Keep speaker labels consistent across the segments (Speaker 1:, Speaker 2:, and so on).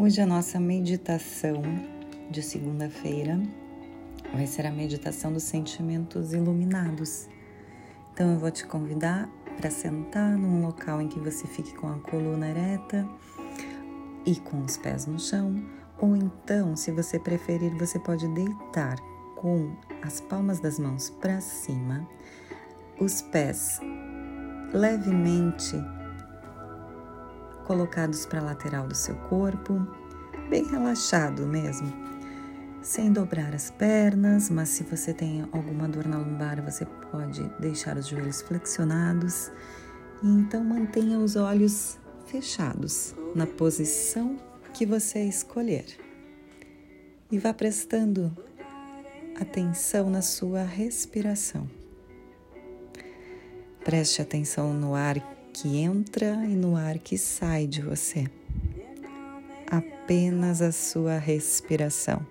Speaker 1: Hoje a nossa meditação de segunda-feira vai ser a meditação dos sentimentos iluminados. Então eu vou te convidar para sentar num local em que você fique com a coluna ereta e com os pés no chão, ou então, se você preferir, você pode deitar com as palmas das mãos para cima, os pés levemente colocados para a lateral do seu corpo, bem relaxado mesmo, sem dobrar as pernas, mas se você tem alguma dor na lombar, você pode deixar os joelhos flexionados e então mantenha os olhos fechados na posição que você escolher. E vá prestando atenção na sua respiração. Preste atenção no ar que entra e no ar que sai de você. Apenas a sua respiração.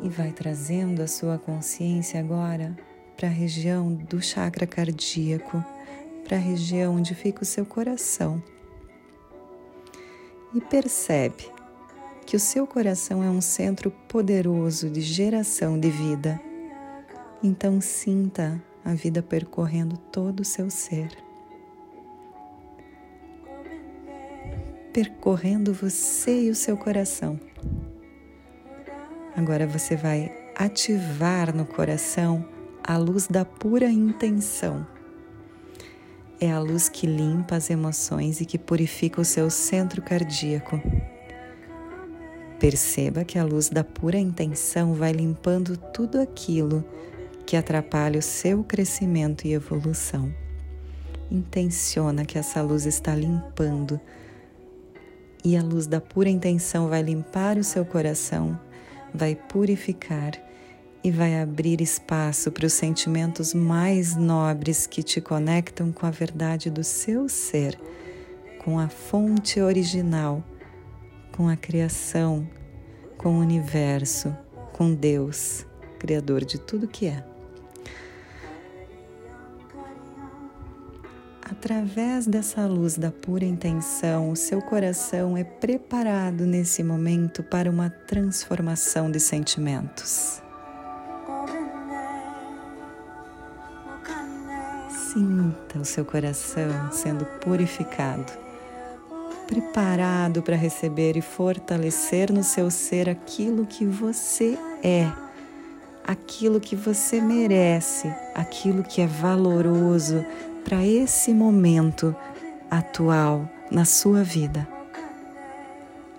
Speaker 1: E vai trazendo a sua consciência agora para a região do chakra cardíaco, para a região onde fica o seu coração. E percebe que o seu coração é um centro poderoso de geração de vida. Então sinta a vida percorrendo todo o seu ser. Percorrendo você e o seu coração. Agora você vai ativar no coração a luz da pura intenção. É a luz que limpa as emoções e que purifica o seu centro cardíaco. Perceba que a luz da pura intenção vai limpando tudo aquilo que atrapalha o seu crescimento e evolução. Intenciona que essa luz está limpando e a luz da pura intenção vai limpar o seu coração, vai purificar e vai abrir espaço para os sentimentos mais nobres que te conectam com a verdade do seu ser, com a fonte original, com a criação, com o universo, com Deus, Criador de tudo que é. Através dessa luz da pura intenção, o seu coração é preparado nesse momento para uma transformação de sentimentos. Sinta o seu coração sendo purificado, preparado para receber e fortalecer no seu ser aquilo que você é, aquilo que você merece, aquilo que é valoroso, para esse momento atual na sua vida.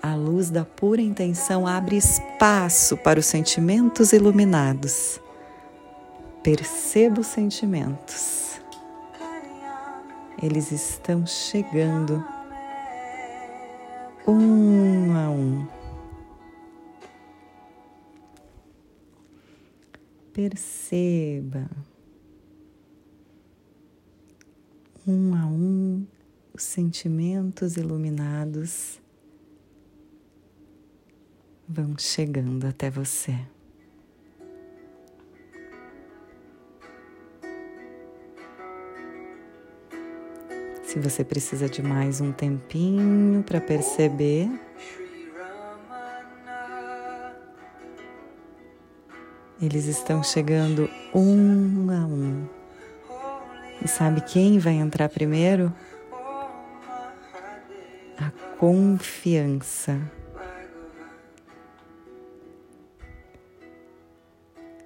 Speaker 1: A luz da pura intenção abre espaço para os sentimentos iluminados. Perceba os sentimentos. Eles estão chegando um a um. Perceba. Um a um os sentimentos iluminados vão chegando até você. Se você precisa de mais um tempinho para perceber, eles estão chegando um a um. E sabe quem vai entrar primeiro? A confiança.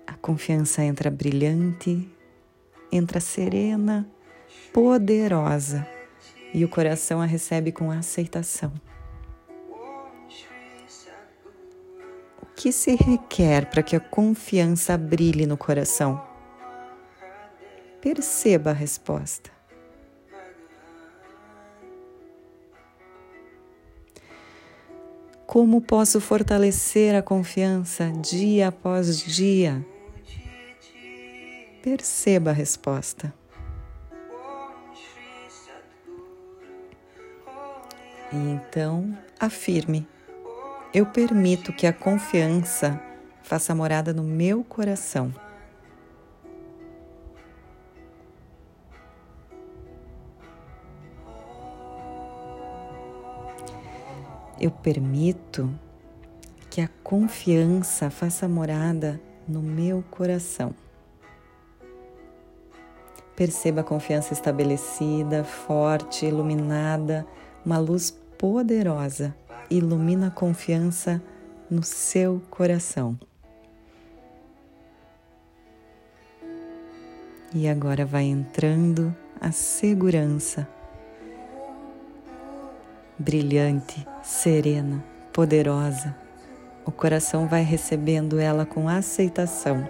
Speaker 1: A confiança entra brilhante, entra serena, poderosa e o coração a recebe com aceitação. O que se requer para que a confiança brilhe no coração? Perceba a resposta. Como posso fortalecer a confiança dia após dia? Perceba a resposta. E então afirme: Eu permito que a confiança faça morada no meu coração. Eu permito que a confiança faça morada no meu coração. Perceba a confiança estabelecida, forte, iluminada, uma luz poderosa ilumina a confiança no seu coração. E agora vai entrando a segurança, brilhante, serena, poderosa. O coração vai recebendo ela com aceitação.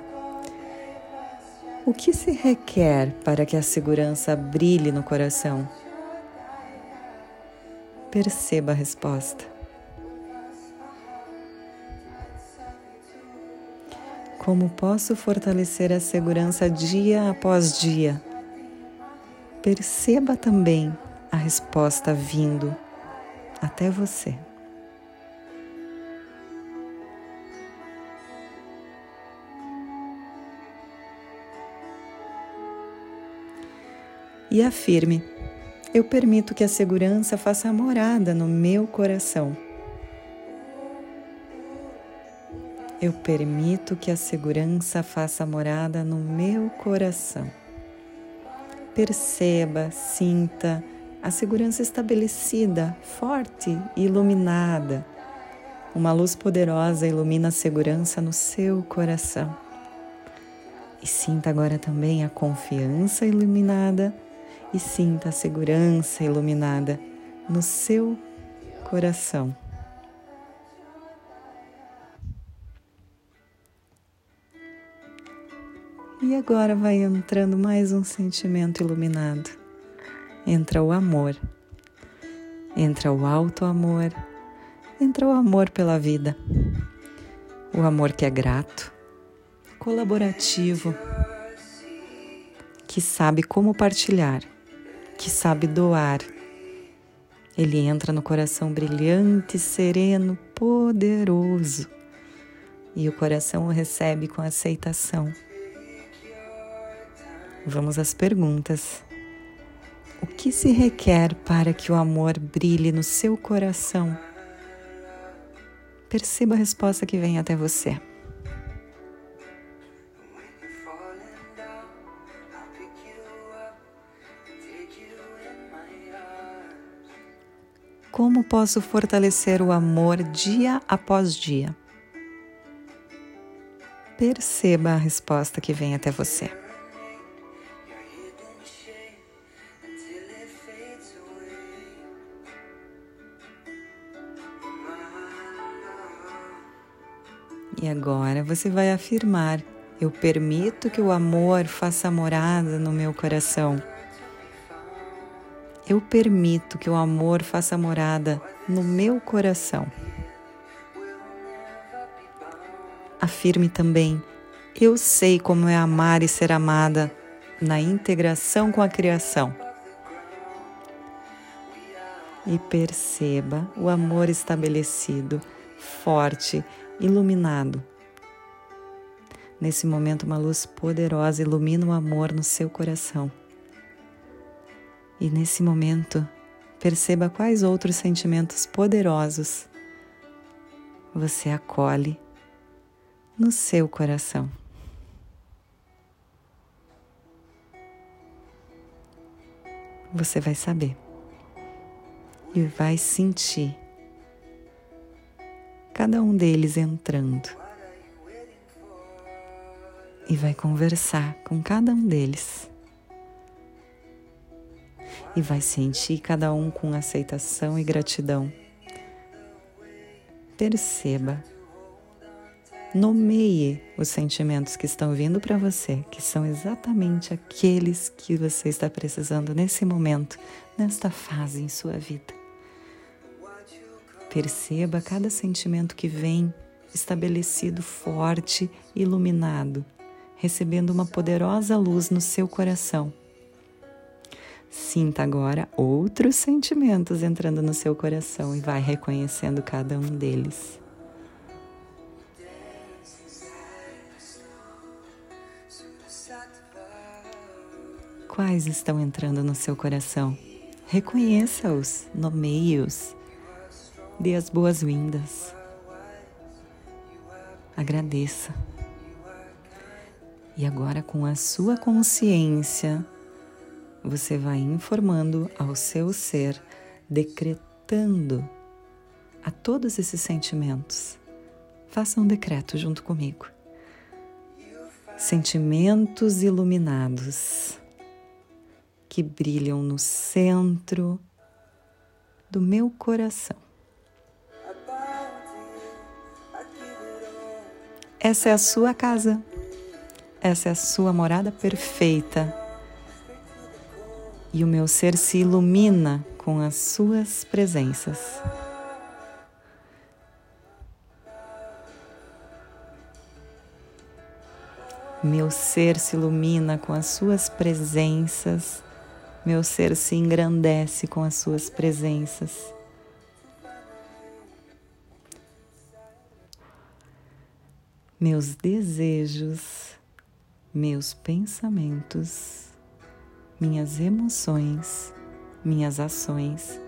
Speaker 1: O que se requer para que a segurança brilhe no coração? Perceba a resposta. Como posso fortalecer a segurança dia após dia? Perceba também a resposta vindo até você. e afirme: Eu permito que a segurança faça morada no meu coração. Eu permito que a segurança faça morada no meu coração. Perceba, sinta a segurança estabelecida, forte e iluminada. Uma luz poderosa ilumina a segurança no seu coração. E sinta agora também a confiança iluminada e sinta a segurança iluminada no seu coração. E agora vai entrando mais um sentimento iluminado. Entra o amor, entra o alto amor, entra o amor pela vida, o amor que é grato, colaborativo, que sabe como partilhar que sabe doar. Ele entra no coração brilhante, sereno, poderoso. E o coração o recebe com aceitação. Vamos às perguntas. O que se requer para que o amor brilhe no seu coração? Perceba a resposta que vem até você. Como posso fortalecer o amor dia após dia? Perceba a resposta que vem até você. E agora você vai afirmar: Eu permito que o amor faça morada no meu coração eu permito que o amor faça morada no meu coração. Afirme também: eu sei como é amar e ser amada na integração com a criação. E perceba o amor estabelecido, forte, iluminado. Nesse momento, uma luz poderosa ilumina o amor no seu coração. E nesse momento, perceba quais outros sentimentos poderosos você acolhe no seu coração. Você vai saber e vai sentir cada um deles entrando e vai conversar com cada um deles e vai sentir cada um com aceitação e gratidão. Perceba, nomeie os sentimentos que estão vindo para você, que são exatamente aqueles que você está precisando nesse momento, nesta fase em sua vida. Perceba cada sentimento que vem estabelecido forte, iluminado, recebendo uma poderosa luz no seu coração Sinta agora outros sentimentos entrando no seu coração e vai reconhecendo cada um deles. Quais estão entrando no seu coração? Reconheça-os, nomeie-os Dê as boas-vindas. Agradeça. E agora, com a sua consciência, você vai informando ao seu ser, decretando a todos esses sentimentos. Faça um decreto junto comigo. Sentimentos iluminados que brilham no centro do meu coração. Essa é a sua casa. Essa é a sua morada perfeita. E o meu ser se ilumina com as suas presenças. Meu ser se ilumina com as suas presenças, meu ser se engrandece com as suas presenças. Meus desejos, meus pensamentos, minhas emoções, minhas ações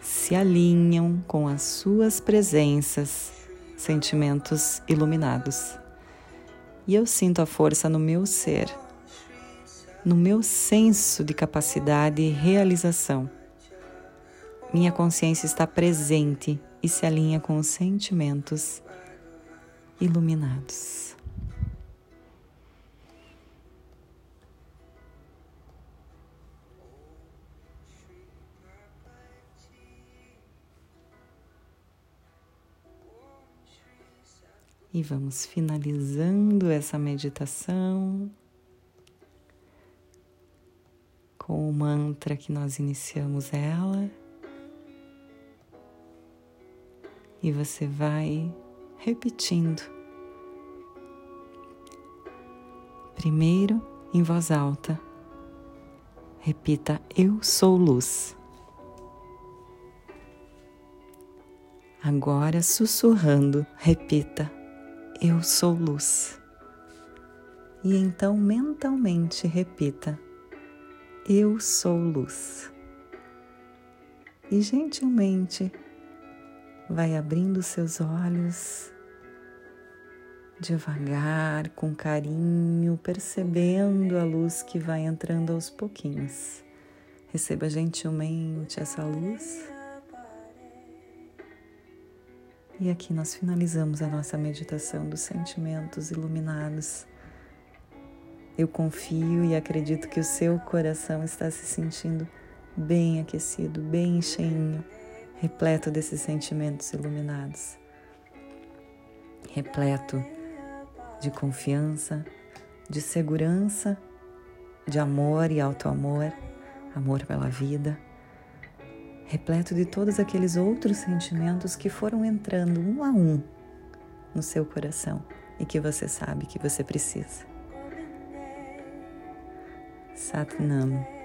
Speaker 1: se alinham com as suas presenças, sentimentos iluminados e eu sinto a força no meu ser, no meu senso de capacidade e realização. Minha consciência está presente e se alinha com os sentimentos iluminados. E vamos finalizando essa meditação com o mantra que nós iniciamos ela. E você vai repetindo. Primeiro, em voz alta, repita: Eu sou luz. Agora, sussurrando, repita: eu sou luz. E então mentalmente repita: Eu sou luz. E gentilmente vai abrindo seus olhos devagar, com carinho, percebendo a luz que vai entrando aos pouquinhos. Receba gentilmente essa luz. E aqui nós finalizamos a nossa meditação dos sentimentos iluminados. Eu confio e acredito que o seu coração está se sentindo bem aquecido, bem cheinho, repleto desses sentimentos iluminados. Repleto de confiança, de segurança, de amor e auto-amor, amor pela vida repleto de todos aqueles outros sentimentos que foram entrando um a um no seu coração e que você sabe que você precisa. Satnam.